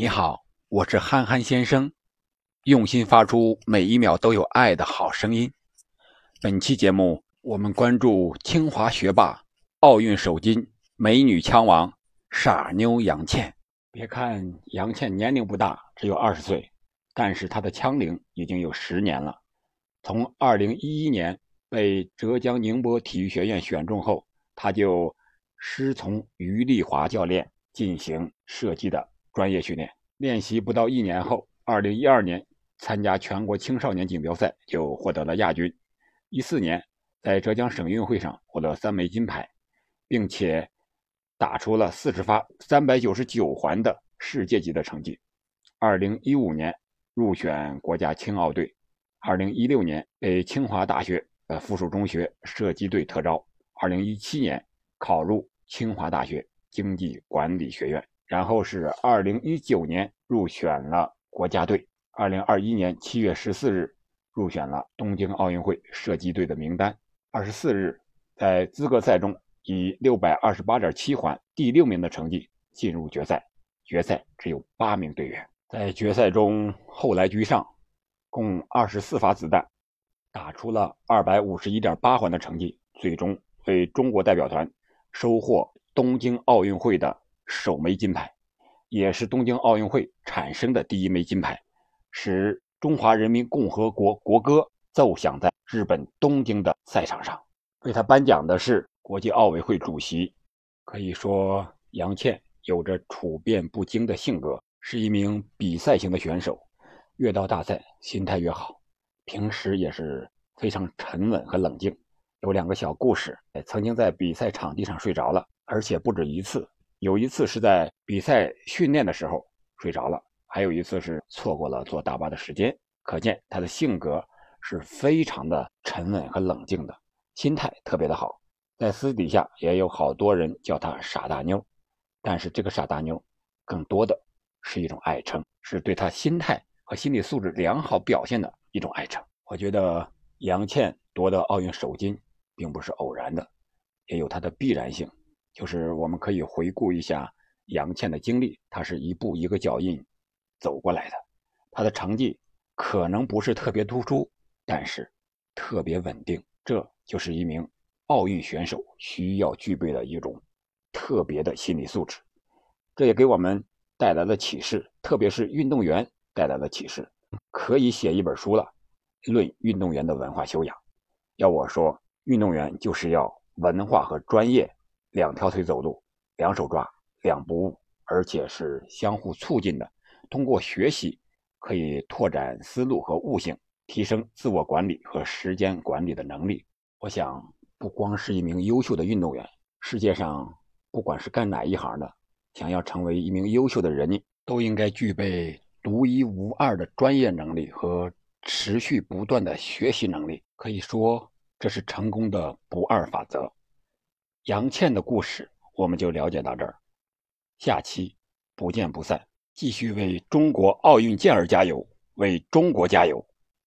你好，我是憨憨先生，用心发出每一秒都有爱的好声音。本期节目，我们关注清华学霸、奥运首金、美女枪王傻妞杨倩。别看杨倩年龄不大，只有二十岁，但是她的枪龄已经有十年了。从二零一一年被浙江宁波体育学院选中后，她就师从于丽华教练进行射击的。专业训练练习不到一年后，二零一二年参加全国青少年锦标赛就获得了亚军。一四年在浙江省运会上获得三枚金牌，并且打出了四十发三百九十九环的世界级的成绩。二零一五年入选国家青奥队，二零一六年被清华大学呃附属中学射击队特招，二零一七年考入清华大学经济管理学院。然后是二零一九年入选了国家队，二零二一年七月十四日入选了东京奥运会射击队的名单。二十四日在资格赛中以六百二十八点七环第六名的成绩进入决赛。决赛只有八名队员，在决赛中后来居上，共二十四发子弹，打出了二百五十一点八环的成绩，最终为中国代表团收获东京奥运会的。首枚金牌，也是东京奥运会产生的第一枚金牌，使中华人民共和国国歌奏响在日本东京的赛场上。为他颁奖的是国际奥委会主席。可以说，杨倩有着处变不惊的性格，是一名比赛型的选手。越到大赛，心态越好。平时也是非常沉稳和冷静。有两个小故事：曾经在比赛场地上睡着了，而且不止一次。有一次是在比赛训练的时候睡着了，还有一次是错过了坐大巴的时间。可见他的性格是非常的沉稳和冷静的，心态特别的好。在私底下也有好多人叫他“傻大妞”，但是这个“傻大妞”更多的是一种爱称，是对他心态和心理素质良好表现的一种爱称。我觉得杨倩夺得奥运首金并不是偶然的，也有它的必然性。就是我们可以回顾一下杨倩的经历，她是一步一个脚印走过来的。她的成绩可能不是特别突出，但是特别稳定。这就是一名奥运选手需要具备的一种特别的心理素质。这也给我们带来了启示，特别是运动员带来了启示，可以写一本书了，论运动员的文化修养。要我说，运动员就是要文化和专业。两条腿走路，两手抓，两不误，而且是相互促进的。通过学习，可以拓展思路和悟性，提升自我管理和时间管理的能力。我想，不光是一名优秀的运动员，世界上不管是干哪一行的，想要成为一名优秀的人，都应该具备独一无二的专业能力和持续不断的学习能力。可以说，这是成功的不二法则。杨倩的故事，我们就了解到这儿。下期不见不散，继续为中国奥运健儿加油，为中国加油。